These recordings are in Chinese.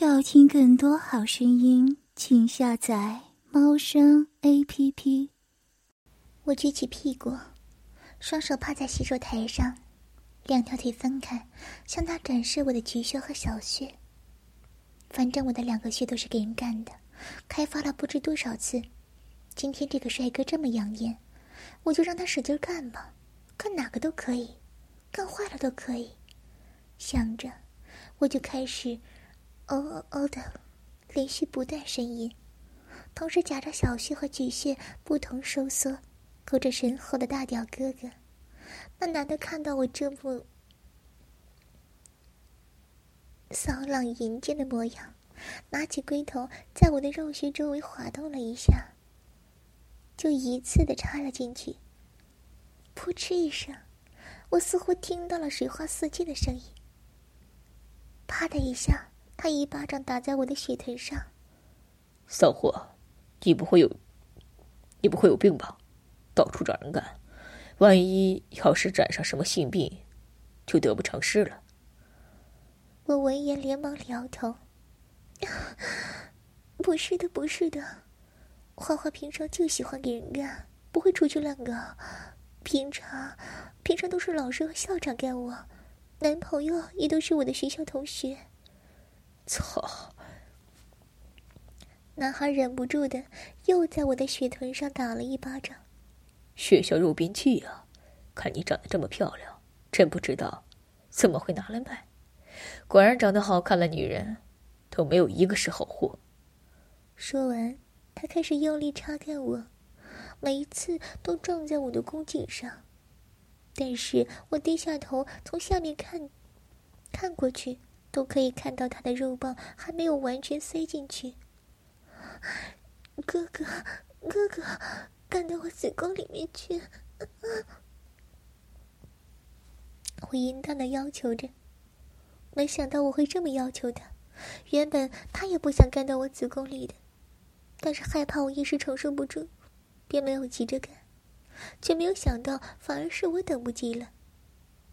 要听更多好声音，请下载猫声 A P P。我举起屁股，双手趴在洗手台上，两条腿分开，向他展示我的菊穴和小穴。反正我的两个穴都是给人干的，开发了不知多少次。今天这个帅哥这么养眼，我就让他使劲干吧，干哪个都可以，干坏了都可以。想着，我就开始。哦哦哦的，连续不断呻吟，同时夹着小穴和巨穴不同收缩，勾着身后的大屌哥哥。那男的看到我这副骚浪淫贱的模样，拿起龟头在我的肉穴周围滑动了一下，就一次的插了进去。噗嗤一声，我似乎听到了水花四溅的声音。啪的一下。他一巴掌打在我的血盆上。骚货，你不会有，你不会有病吧？到处找人干，万一要是染上什么性病，就得不偿失了。我闻言连忙摇头：“ 不是的，不是的，花花平常就喜欢给人干，不会出去乱搞。平常，平常都是老师和校长干我，男朋友也都是我的学校同学。”操！男孩忍不住的又在我的血臀上打了一巴掌。血小肉便器啊！看你长得这么漂亮，真不知道怎么会拿来卖。果然长得好看的女人都没有一个是好货。说完，他开始用力插开我，每一次都撞在我的宫颈上。但是我低下头从下面看，看过去。都可以看到他的肉棒还没有完全塞进去。哥哥，哥哥，干到我子宫里面去！我淫荡的要求着，没想到我会这么要求他。原本他也不想干到我子宫里的，但是害怕我一时承受不住，便没有急着干。却没有想到，反而是我等不及了。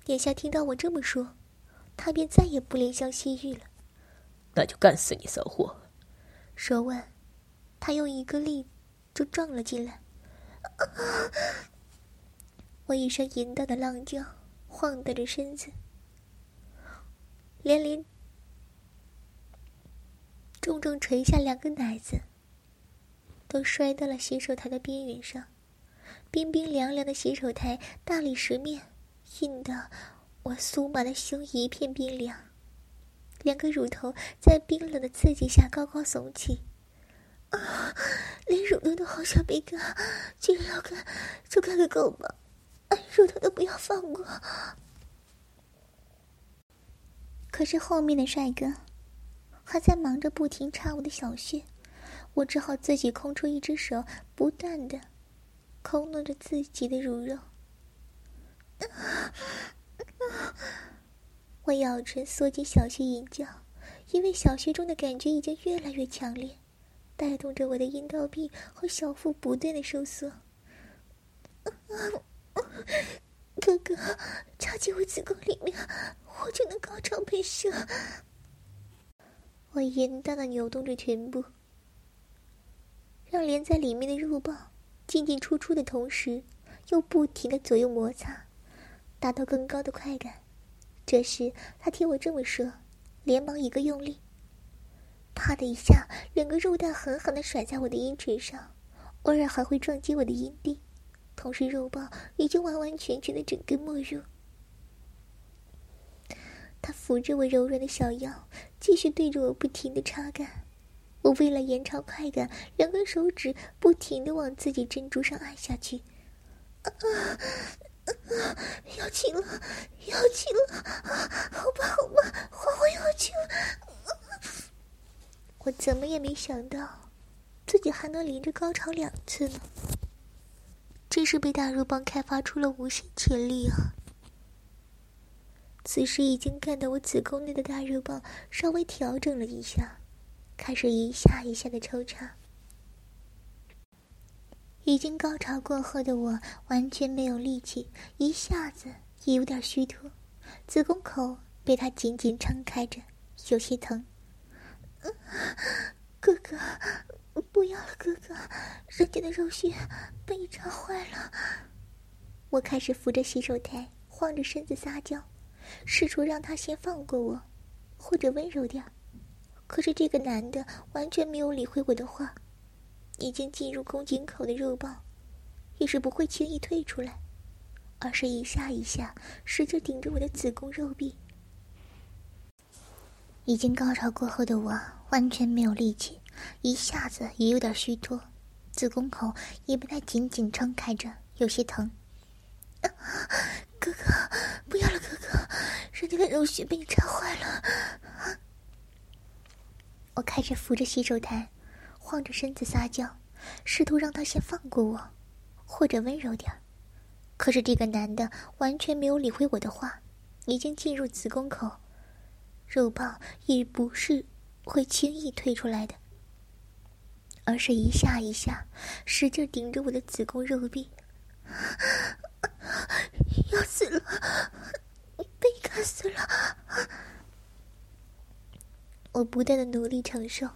眼下听到我这么说。他便再也不怜香惜玉了。那就干死你骚货！说完，他用一个力就撞了进来。我一声淫荡的浪叫，晃荡着身子，连连重重垂下两个奶子，都摔到了洗手台的边缘上。冰冰凉凉的洗手台，大理石面，硬的。我酥麻的胸一片冰凉，两个乳头在冰冷的刺激下高高耸起，啊，连乳头都好想被干，既然要干，就干个够吧，乳头都不要放过。可是后面的帅哥还在忙着不停插我的小穴，我只好自己空出一只手，不断的抠弄着自己的乳肉。我咬着缩进小穴淫叫，因为小穴中的感觉已经越来越强烈，带动着我的阴道壁和小腹不断的收缩。哥哥，插进我子宫里面，我就能高潮喷射。我淫荡的扭动着臀部，让连在里面的肉棒进进出出的同时，又不停的左右摩擦。达到更高的快感。这时，他听我这么说，连忙一个用力，啪的一下，两个肉蛋狠狠的甩在我的阴唇上，偶尔还会撞击我的阴蒂，同时肉棒已经完完全全的整根没入。他扶着我柔软的小腰，继续对着我不停的插干。我为了延长快感，两根手指不停的往自己珍珠上按下去。啊！要亲了，要亲了！好吧，好吧，花花要亲了。我怎么也没想到，自己还能连着高潮两次呢。真是被大肉棒开发出了无限潜力啊！此时已经干到我子宫内的大肉棒稍微调整了一下，开始一下一下的抽插。已经高潮过后的我完全没有力气，一下子也有点虚脱，子宫口被他紧紧撑开着，有些疼。哥哥，不要了，哥哥，人家的肉穴被你插坏了。我开始扶着洗手台，晃着身子撒娇，试图让他先放过我，或者温柔点。可是这个男的完全没有理会我的话，已经进入宫颈口的肉棒，也是不会轻易退出来，而是一下一下使劲顶着我的子宫肉壁。已经高潮过后的我完全没有力气，一下子也有点虚脱，子宫口也不太紧紧撑开着，有些疼。哥哥，不要了，哥哥，人家的肉穴被你插坏了。我开始扶着洗手台，晃着身子撒娇，试图让他先放过我，或者温柔点可是这个男的完全没有理会我的话，已经进入子宫口。肉棒也不是会轻易退出来的，而是一下一下使劲顶着我的子宫肉壁，要死了，被干死了！我不断的努力承受，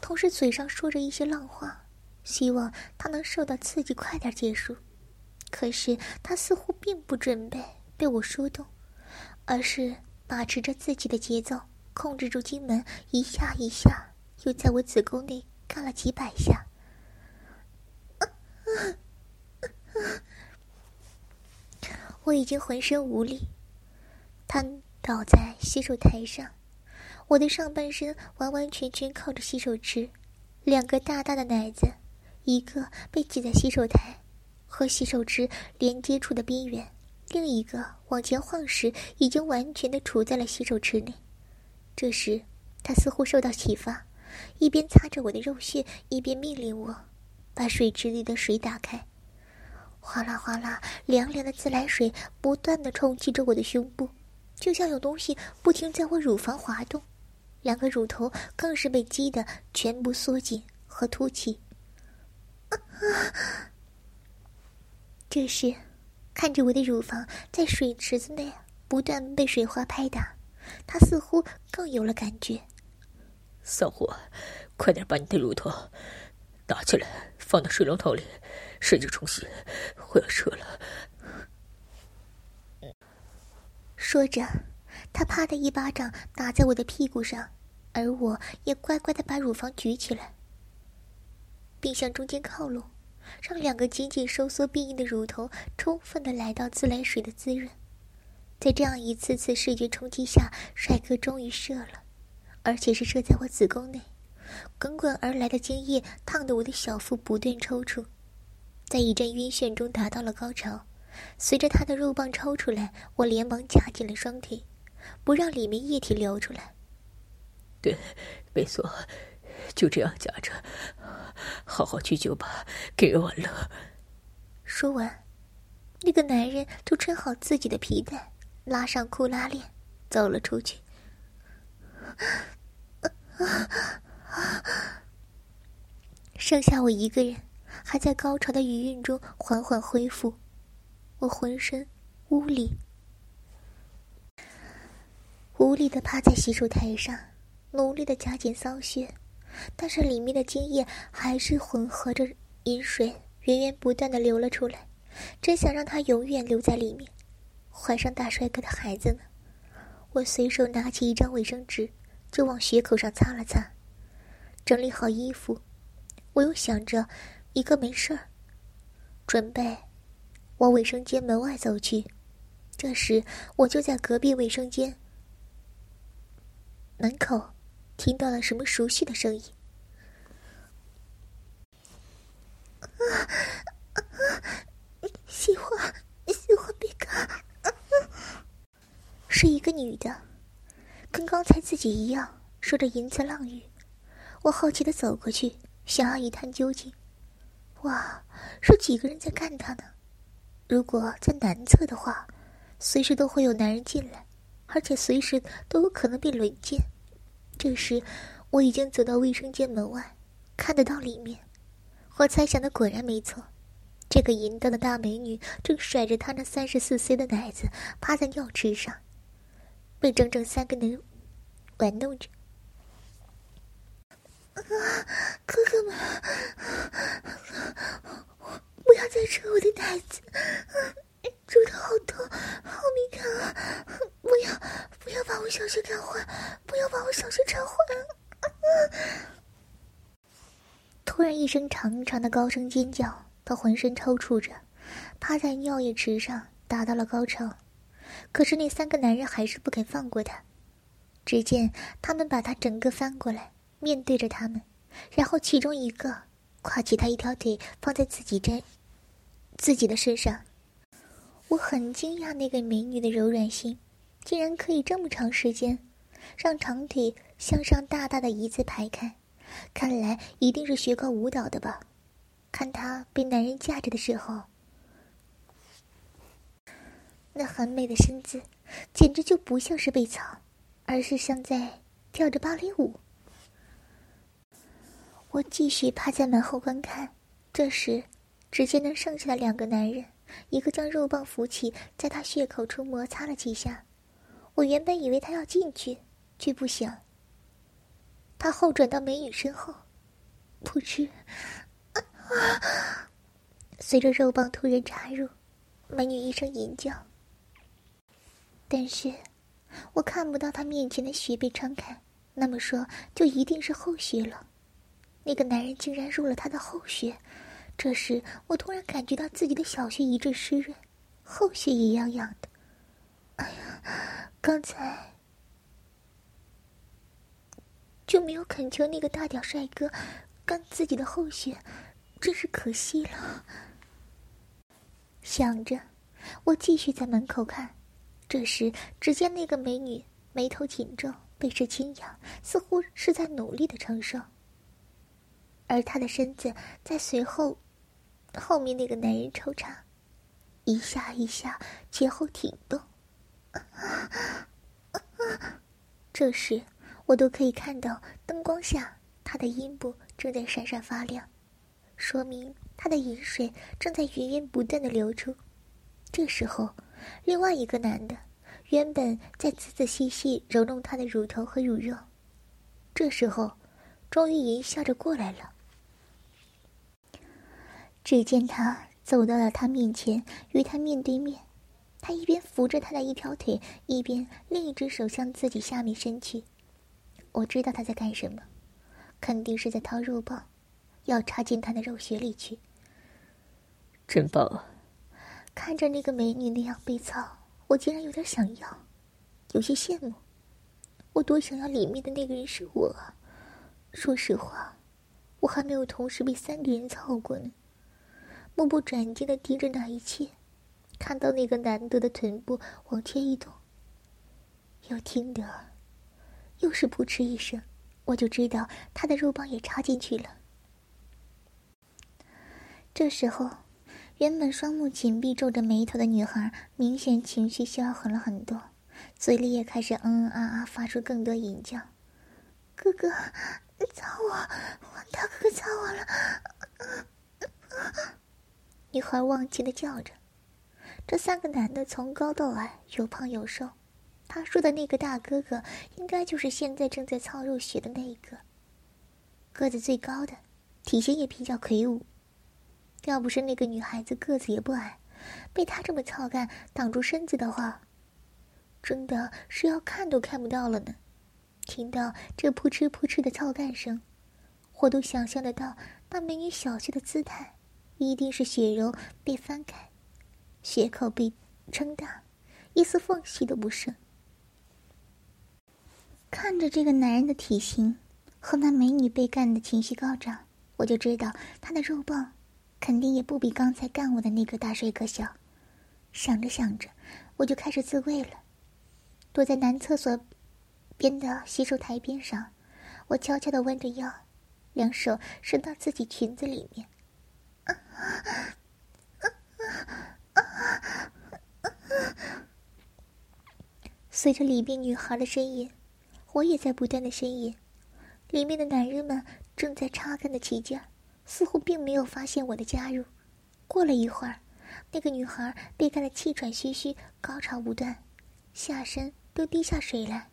同时嘴上说着一些浪话，希望他能受到刺激，快点结束。可是他似乎并不准备被我说动，而是。把持着自己的节奏，控制住经门，一下一下，又在我子宫内干了几百下。我已经浑身无力，瘫倒在洗手台上，我的上半身完完全全靠着洗手池，两个大大的奶子，一个被挤在洗手台和洗手池连接处的边缘。另一个往前晃时，已经完全的处在了洗手池内。这时，他似乎受到启发，一边擦着我的肉穴，一边命令我把水池里的水打开。哗啦哗啦，凉凉的自来水不断的冲击着我的胸部，就像有东西不停在我乳房滑动。两个乳头更是被激得全部缩紧和凸起。这时。看着我的乳房在水池子内不断被水花拍打，他似乎更有了感觉。骚货，快点把你的乳头拿起来，放到水龙头里，使劲冲洗，我要射了。说着，他啪的一巴掌打在我的屁股上，而我也乖乖的把乳房举起来，并向中间靠拢。让两个紧紧收缩变硬的乳头充分的来到自来水的滋润，在这样一次次视觉冲击下，帅哥终于射了，而且是射在我子宫内。滚滚而来的精液烫得我的小腹不断抽搐，在一阵晕眩中达到了高潮。随着他的肉棒抽出来，我连忙夹紧了双腿，不让里面液体流出来。对，没错。就这样夹着，好好去酒吧给人玩乐。说完，那个男人就穿好自己的皮带，拉上裤拉链，走了出去。剩下我一个人，还在高潮的余韵中缓缓恢复。我浑身无力，无力的趴在洗手台上，努力的夹紧骚穴。但是里面的精液还是混合着饮水，源源不断的流了出来。真想让他永远留在里面，怀上大帅哥的孩子呢。我随手拿起一张卫生纸，就往血口上擦了擦，整理好衣服，我又想着一个没事儿，准备往卫生间门外走去。这时，我就在隔壁卫生间门口。听到了什么熟悉的声音？啊喜欢，喜欢被干，是一个女的，跟刚才自己一样，说着淫词浪语。我好奇的走过去，想要一探究竟。哇，是几个人在干他呢？如果在男厕的话，随时都会有男人进来，而且随时都有可能被轮奸。这时，我已经走到卫生间门外，看得到里面。我猜想的果然没错，这个淫荡的大美女正甩着她那三十四 C 的奶子，趴在尿池上，被整整三个人玩弄着。哥哥们，不要再扯我的奶子，揉的好痛，好敏感啊！不要，不要把我小穴干坏，不要把我小穴缠坏！突然一声长长的高声尖叫，他浑身抽搐着，趴在尿液池上，达到了高潮。可是那三个男人还是不肯放过他。只见他们把他整个翻过来，面对着他们，然后其中一个跨起他一条腿放在自己身自己的身上。我很惊讶，那个美女的柔软性，竟然可以这么长时间，让长腿向上大大的一字排开。看来一定是学过舞蹈的吧？看她被男人架着的时候，那很美的身姿，简直就不像是被操。而是像在跳着芭蕾舞。我继续趴在门后观看，这时，只见那剩下的两个男人，一个将肉棒扶起，在他血口处摩擦了几下。我原本以为他要进去，却不想。他后转到美女身后，噗嗤，随着肉棒突然插入，美女一声淫叫。但是。我看不到他面前的血被撑开，那么说就一定是后穴了。那个男人竟然入了他的后穴，这时我突然感觉到自己的小穴一阵湿润，后穴也痒痒的。哎呀，刚才就没有恳求那个大屌帅哥干自己的后穴，真是可惜了。想着，我继续在门口看。这时，只见那个美女眉头紧皱，背势轻扬，似乎是在努力的承受。而她的身子在随后，后面那个男人抽插，一下一下前后挺动。这时，我都可以看到灯光下他的阴部正在闪闪发亮，说明他的饮水正在源源不断的流出。这时候。另外一个男的，原本在仔仔细细揉弄他的乳头和乳肉，这时候，终于淫笑着过来了。只见他走到了他面前，与他面对面，他一边扶着他的一条腿，一边另一只手向自己下面伸去。我知道他在干什么，肯定是在掏肉棒，要插进他的肉穴里去。真棒啊！看着那个美女那样被操，我竟然有点想要，有些羡慕。我多想要里面的那个人是我啊！说实话，我还没有同时被三个人操过呢。目不转睛的盯着那一切，看到那个难得的臀部往前一动，又听得又是扑哧一声，我就知道他的肉棒也插进去了。这时候。原本双目紧闭、皱着眉头的女孩，明显情绪消缓了很多，嘴里也开始嗯嗯啊啊，发出更多吟叫：“哥哥，操我！大哥哥操我了！” 女孩忘情的叫着。这三个男的从高到矮，有胖有瘦。他说的那个大哥哥，应该就是现在正在操入血的那一个，个子最高的，体型也比较魁梧。要不是那个女孩子个子也不矮，被他这么操干挡住身子的话，真的是要看都看不到了呢。听到这扑哧扑哧的操干声，我都想象得到那美女小穴的姿态，一定是血肉被翻开，血口被撑大，一丝缝隙都不剩。看着这个男人的体型和那美女被干的情绪高涨，我就知道他的肉棒。肯定也不比刚才干我的那个大帅哥小。想着想着，我就开始自慰了。躲在男厕所边的洗手台边上，我悄悄的弯着腰，两手伸到自己裙子里面。随着里面女孩的呻吟，我也在不断的呻吟。里面的男人们正在插干的起劲儿。似乎并没有发现我的加入。过了一会儿，那个女孩被干得气喘吁吁，高潮不断，下身都滴下水来。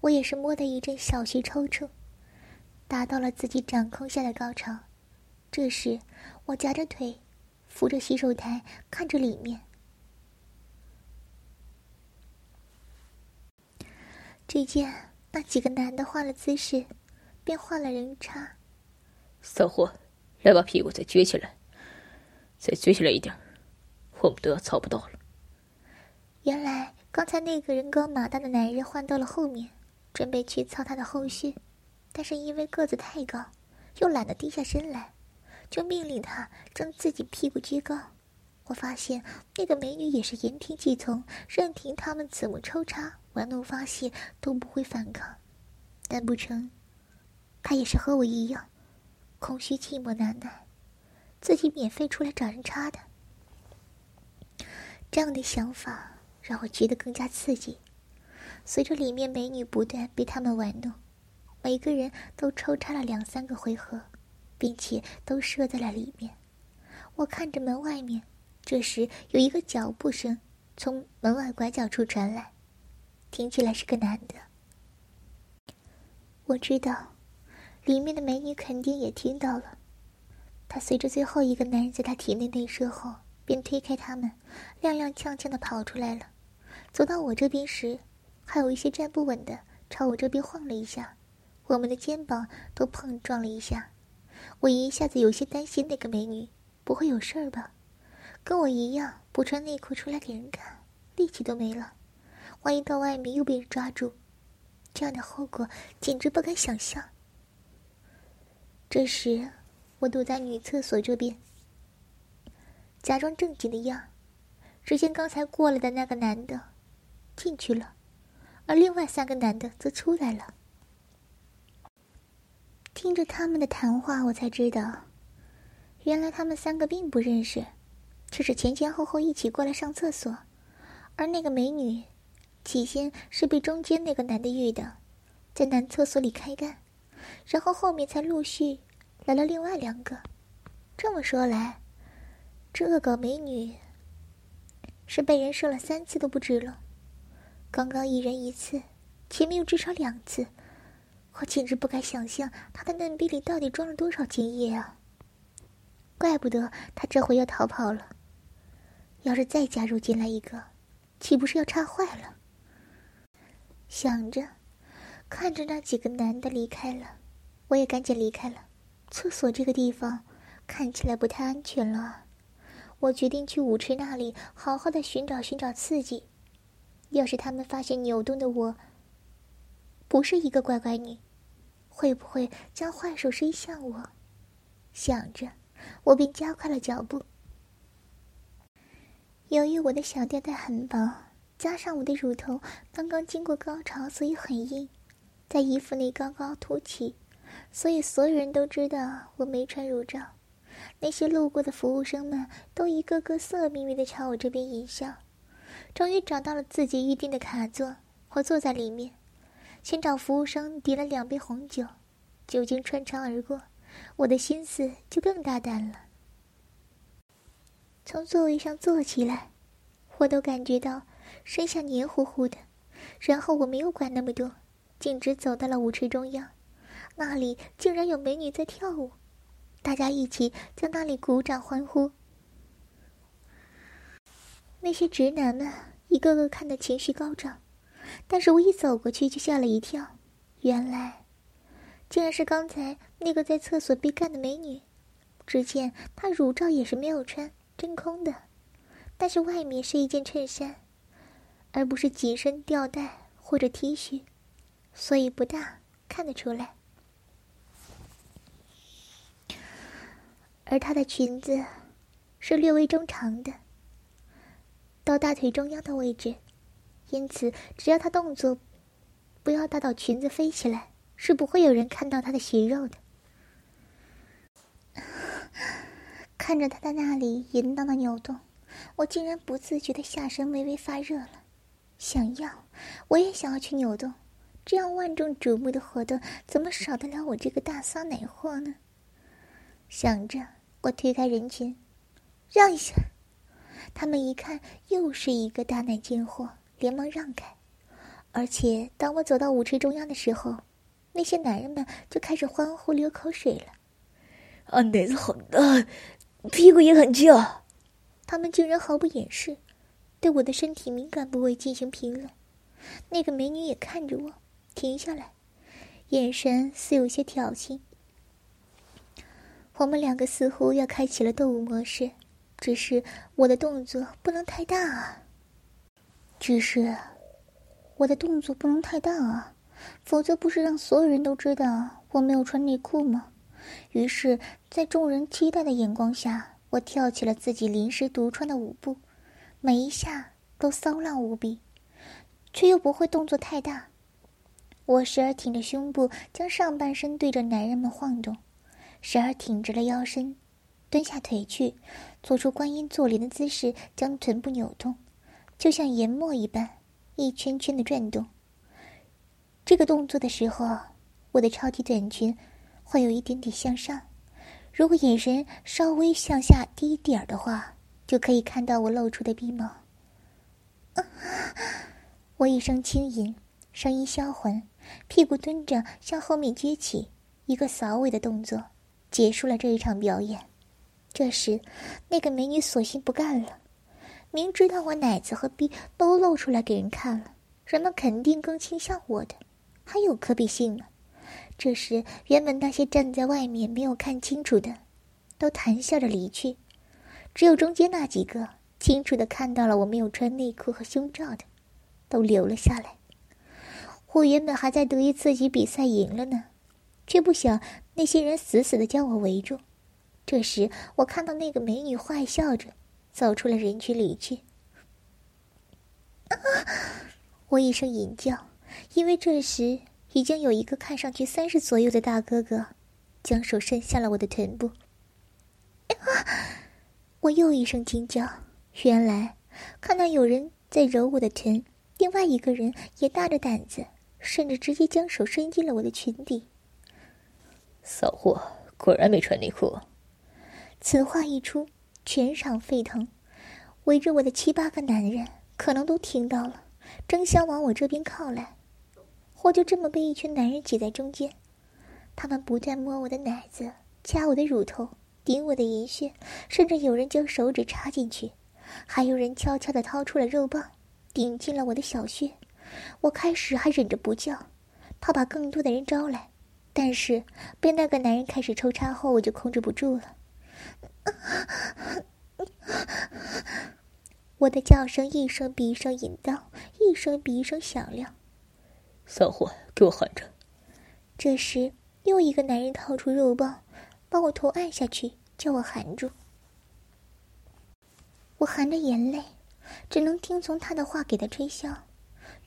我也是摸得一阵小穴抽搐。达到了自己掌控下的高潮。这时，我夹着腿，扶着洗手台，看着里面。只见那几个男的换了姿势，便换了人插。骚货，来把屁股再撅起来，再撅起来一点，我们都要操不到了。原来刚才那个人高马大的男人换到了后面，准备去操他的后续，但是因为个子太高，又懒得低下身来，就命令他将自己屁股撅高。我发现那个美女也是言听计从，任凭他们怎么抽插、玩弄发泄都不会反抗。难不成，他也是和我一样，空虚寂寞难耐，自己免费出来找人插的？这样的想法让我觉得更加刺激。随着里面美女不断被他们玩弄，每个人都抽插了两三个回合，并且都射在了里面。我看着门外面。这时，有一个脚步声从门外拐角处传来，听起来是个男的。我知道，里面的美女肯定也听到了。她随着最后一个男人在她体内内射后，便推开他们，踉踉跄跄的跑出来了。走到我这边时，还有一些站不稳的朝我这边晃了一下，我们的肩膀都碰撞了一下。我一下子有些担心那个美女不会有事儿吧。跟我一样不穿内裤出来给人看，力气都没了。万一到外面又被人抓住，这样的后果简直不敢想象。这时，我躲在女厕所这边，假装正经的样。只见刚才过来的那个男的进去了，而另外三个男的则出来了。听着他们的谈话，我才知道，原来他们三个并不认识。只是前前后后一起过来上厕所，而那个美女，起先是被中间那个男的遇到，在男厕所里开干，然后后面才陆续来了另外两个。这么说来，这个美女是被人射了三次都不止了。刚刚一人一次，前面又至少两次，我简直不敢想象她的嫩逼里到底装了多少精液啊！怪不得她这回要逃跑了。要是再加入进来一个，岂不是要差坏了？想着，看着那几个男的离开了，我也赶紧离开了。厕所这个地方看起来不太安全了，我决定去舞池那里好好的寻找寻找刺激。要是他们发现扭动的我不是一个乖乖女，会不会将坏手伸向我？想着，我便加快了脚步。由于我的小吊带很薄，加上我的乳头刚刚经过高潮，所以很硬，在衣服内高高凸起，所以所有人都知道我没穿乳罩。那些路过的服务生们都一个个色眯眯的朝我这边淫笑。终于找到了自己预定的卡座，我坐在里面，先找服务生点了两杯红酒，酒精穿肠而过，我的心思就更大胆了。从座位上坐起来，我都感觉到身下黏糊糊的。然后我没有管那么多，径直走到了舞池中央，那里竟然有美女在跳舞，大家一起在那里鼓掌欢呼。那些直男们一个个看得情绪高涨，但是我一走过去就吓了一跳，原来竟然是刚才那个在厕所被干的美女。只见她乳罩也是没有穿。真空的，但是外面是一件衬衫，而不是紧身吊带或者 T 恤，所以不大看得出来。而她的裙子是略微中长的，到大腿中央的位置，因此只要她动作不要大到裙子飞起来，是不会有人看到她的血肉的。看着他在那里淫荡的扭动，我竟然不自觉的下身微微发热了。想要，我也想要去扭动。这样万众瞩目的活动，怎么少得了我这个大骚奶货呢？想着，我推开人群，让一下。他们一看又是一个大奶贱货，连忙让开。而且，当我走到舞池中央的时候，那些男人们就开始欢呼流口水了。啊，奶子好大，屁股也很翘。他们竟然毫不掩饰，对我的身体敏感部位进行评论。那个美女也看着我，停下来，眼神似有些挑衅。我们两个似乎要开启了斗舞模式，只是我的动作不能太大啊。只是我的动作不能太大啊，否则不是让所有人都知道我没有穿内裤吗？于是，在众人期待的眼光下，我跳起了自己临时独创的舞步，每一下都骚浪无比，却又不会动作太大。我时而挺着胸部，将上半身对着男人们晃动；时而挺直了腰身，蹲下腿去，做出观音坐莲的姿势，将臀部扭动，就像研磨一般，一圈圈的转动。这个动作的时候，我的超级短裙。会有一点点向上，如果眼神稍微向下低一点儿的话，就可以看到我露出的逼毛。我一声轻吟，声音销魂，屁股蹲着向后面撅起，一个扫尾的动作，结束了这一场表演。这时，那个美女索性不干了，明知道我奶子和逼都露出来给人看了，人们肯定更倾向我的，还有可比性呢。这时，原本那些站在外面没有看清楚的，都谈笑着离去，只有中间那几个清楚的看到了我没有穿内裤和胸罩的，都留了下来。我原本还在得意自己比赛赢了呢，却不想那些人死死的将我围住。这时，我看到那个美女坏笑着走出了人群里去。我一声吟叫，因为这时。已经有一个看上去三十左右的大哥哥，将手伸向了我的臀部。我又一声惊叫，原来看到有人在揉我的臀，另外一个人也大着胆子，甚至直接将手伸进了我的裙底。骚货，果然没穿内裤。此话一出，全场沸腾，围着我的七八个男人可能都听到了，争相往我这边靠来。我就这么被一群男人挤在中间，他们不断摸我的奶子，掐我的乳头，顶我的银穴，甚至有人将手指插进去，还有人悄悄地掏出了肉棒，顶进了我的小穴。我开始还忍着不叫，怕把更多的人招来，但是被那个男人开始抽插后，我就控制不住了。我的叫声一声比一声淫荡，一声比一声响亮。骚货，给我喊着！这时，又一个男人掏出肉棒，把我头按下去，叫我含住。我含着眼泪，只能听从他的话给他吹箫。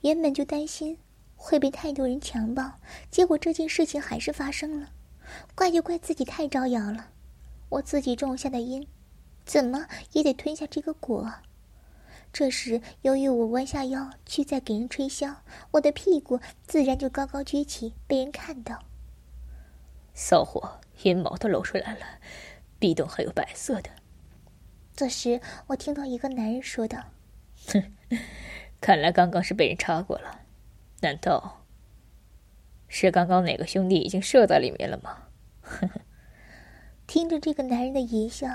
原本就担心会被太多人强暴，结果这件事情还是发生了。怪就怪自己太招摇了，我自己种下的因，怎么也得吞下这个果。这时，由于我弯下腰去再给人吹箫，我的屁股自然就高高撅起，被人看到。骚货，阴毛都露出来了，壁洞还有白色的。这时，我听到一个男人说道：“哼，看来刚刚是被人插过了，难道是刚刚哪个兄弟已经射在里面了吗？”呵呵，听着这个男人的淫笑。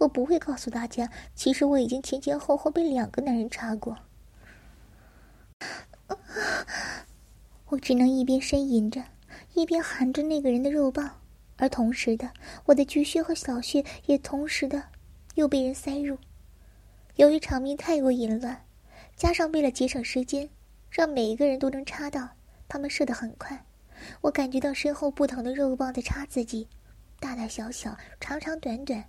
我不会告诉大家，其实我已经前前后后被两个男人插过。我只能一边呻吟着，一边含着那个人的肉棒，而同时的，我的菊穴和小穴也同时的又被人塞入。由于场面太过淫乱，加上为了节省时间，让每一个人都能插到，他们射得很快。我感觉到身后不同的肉棒在插自己，大大小小，长长短短。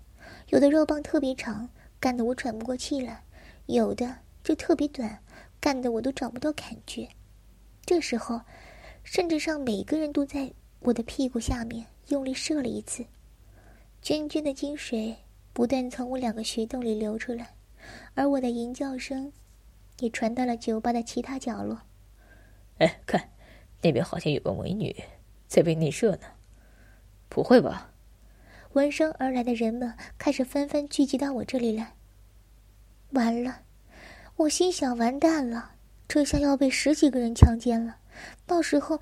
有的肉棒特别长，干得我喘不过气来；有的就特别短，干得我都找不到感觉。这时候，甚至上每个人都在我的屁股下面用力射了一次，涓涓的金水不断从我两个穴洞里流出来，而我的吟叫声也传到了酒吧的其他角落。哎，看，那边好像有个美女在被内射呢。不会吧？闻声而来的人们开始纷纷聚集到我这里来。完了，我心想：完蛋了，这下要被十几个人强奸了。到时候，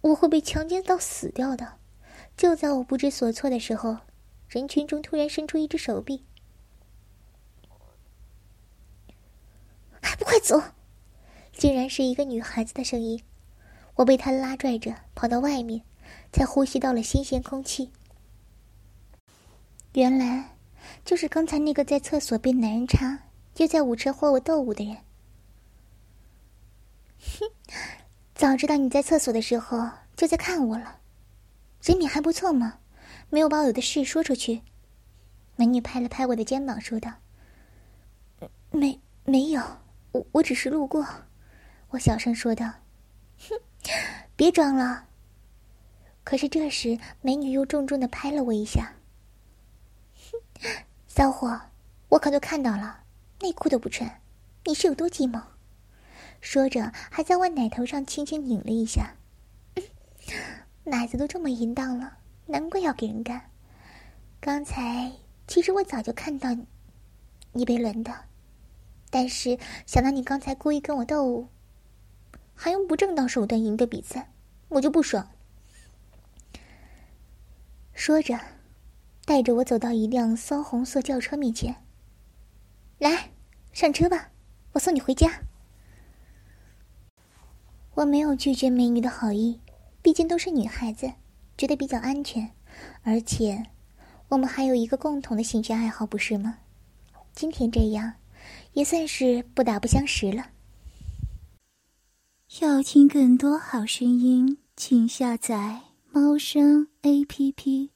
我会被强奸到死掉的。就在我不知所措的时候，人群中突然伸出一只手臂，还不快走！竟然是一个女孩子的声音。我被她拉拽着跑到外面，才呼吸到了新鲜空气。原来，就是刚才那个在厕所被男人插，又在舞池和我斗舞的人。哼，早知道你在厕所的时候就在看我了，人品还不错嘛，没有把我的事说出去。美女拍了拍我的肩膀，说道：“没，没有，我我只是路过。”我小声说道：“哼，别装了。”可是这时，美女又重重的拍了我一下。哼骚货，我可都看到了，内裤都不穿，你是有多寂寞？说着，还在我奶头上轻轻拧了一下。奶子都这么淫荡了，难怪要给人干。刚才其实我早就看到你被轮的，但是想到你刚才故意跟我斗，还用不正当手段赢得比赛，我就不爽。说着。带着我走到一辆骚红色轿车面前。来，上车吧，我送你回家。我没有拒绝美女的好意，毕竟都是女孩子，觉得比较安全，而且我们还有一个共同的兴趣爱好，不是吗？今天这样，也算是不打不相识了。要听更多好声音，请下载猫声 A P P。